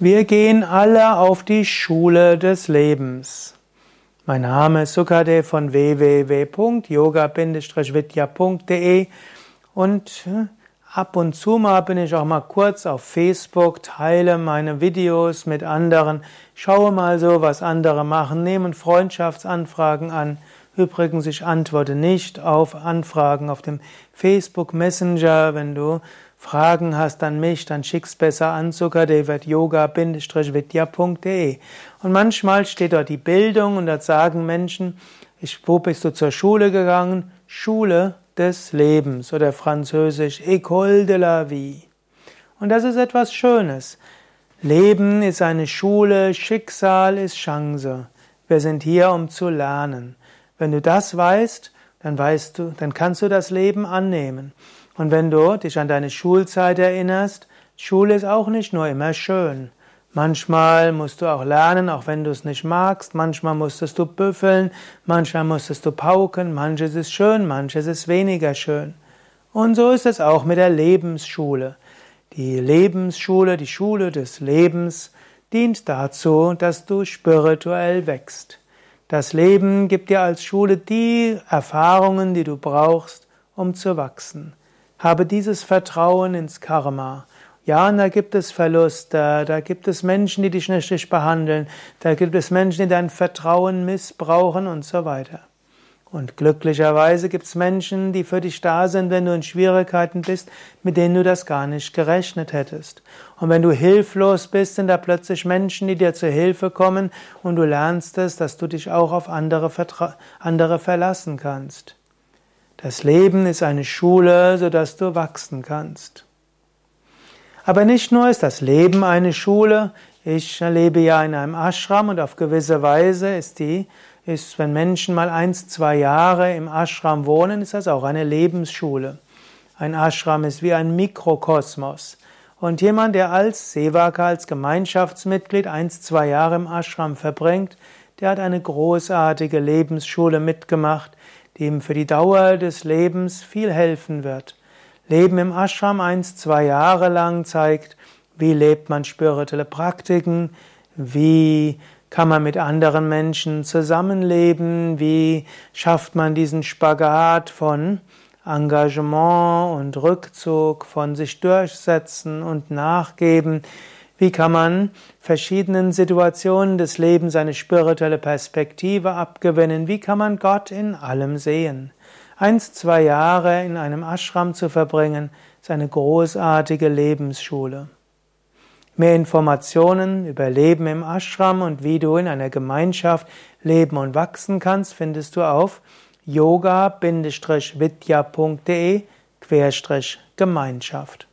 Wir gehen alle auf die Schule des Lebens. Mein Name ist Sukadev von www.yoga-vidya.de und äh, ab und zu mal bin ich auch mal kurz auf Facebook, teile meine Videos mit anderen, schaue mal so, was andere machen, nehme Freundschaftsanfragen an. Übrigens, ich antworte nicht auf Anfragen auf dem Facebook Messenger, wenn du Fragen hast an mich, dann schick's besser an sukadev.yoga-vidya.de. Und manchmal steht dort die Bildung und dort sagen Menschen, ich, wo bist du zur Schule gegangen? Schule des Lebens oder französisch École de la vie. Und das ist etwas Schönes. Leben ist eine Schule, Schicksal ist Chance. Wir sind hier, um zu lernen. Wenn du das weißt, dann weißt du, dann kannst du das Leben annehmen. Und wenn du dich an deine Schulzeit erinnerst, Schule ist auch nicht nur immer schön. Manchmal musst du auch lernen, auch wenn du es nicht magst. Manchmal musstest du büffeln, manchmal musstest du pauken. Manches ist schön, manches ist weniger schön. Und so ist es auch mit der Lebensschule. Die Lebensschule, die Schule des Lebens, dient dazu, dass du spirituell wächst. Das Leben gibt dir als Schule die Erfahrungen, die du brauchst, um zu wachsen. Habe dieses Vertrauen ins Karma. Ja, und da gibt es Verluste, da gibt es Menschen, die dich nicht behandeln, da gibt es Menschen, die dein Vertrauen missbrauchen und so weiter. Und glücklicherweise gibt es Menschen, die für dich da sind, wenn du in Schwierigkeiten bist, mit denen du das gar nicht gerechnet hättest. Und wenn du hilflos bist, sind da plötzlich Menschen, die dir zur Hilfe kommen und du lernst es, dass du dich auch auf andere, andere verlassen kannst. Das Leben ist eine Schule, sodass du wachsen kannst. Aber nicht nur ist das Leben eine Schule, ich lebe ja in einem Ashram und auf gewisse Weise ist die, ist, wenn Menschen mal eins, zwei Jahre im Ashram wohnen, ist das auch eine Lebensschule. Ein Ashram ist wie ein Mikrokosmos. Und jemand, der als Sevaka, als Gemeinschaftsmitglied eins, zwei Jahre im Ashram verbringt, der hat eine großartige Lebensschule mitgemacht, die ihm für die Dauer des Lebens viel helfen wird. Leben im Ashram eins, zwei Jahre lang zeigt, wie lebt man spirituelle Praktiken, wie kann man mit anderen Menschen zusammenleben, wie schafft man diesen Spagat von Engagement und Rückzug, von sich durchsetzen und nachgeben, wie kann man verschiedenen Situationen des Lebens eine spirituelle Perspektive abgewinnen? Wie kann man Gott in allem sehen? Eins, zwei Jahre in einem Ashram zu verbringen, ist eine großartige Lebensschule. Mehr Informationen über Leben im Ashram und wie du in einer Gemeinschaft leben und wachsen kannst, findest du auf yoga-vidya.de Gemeinschaft.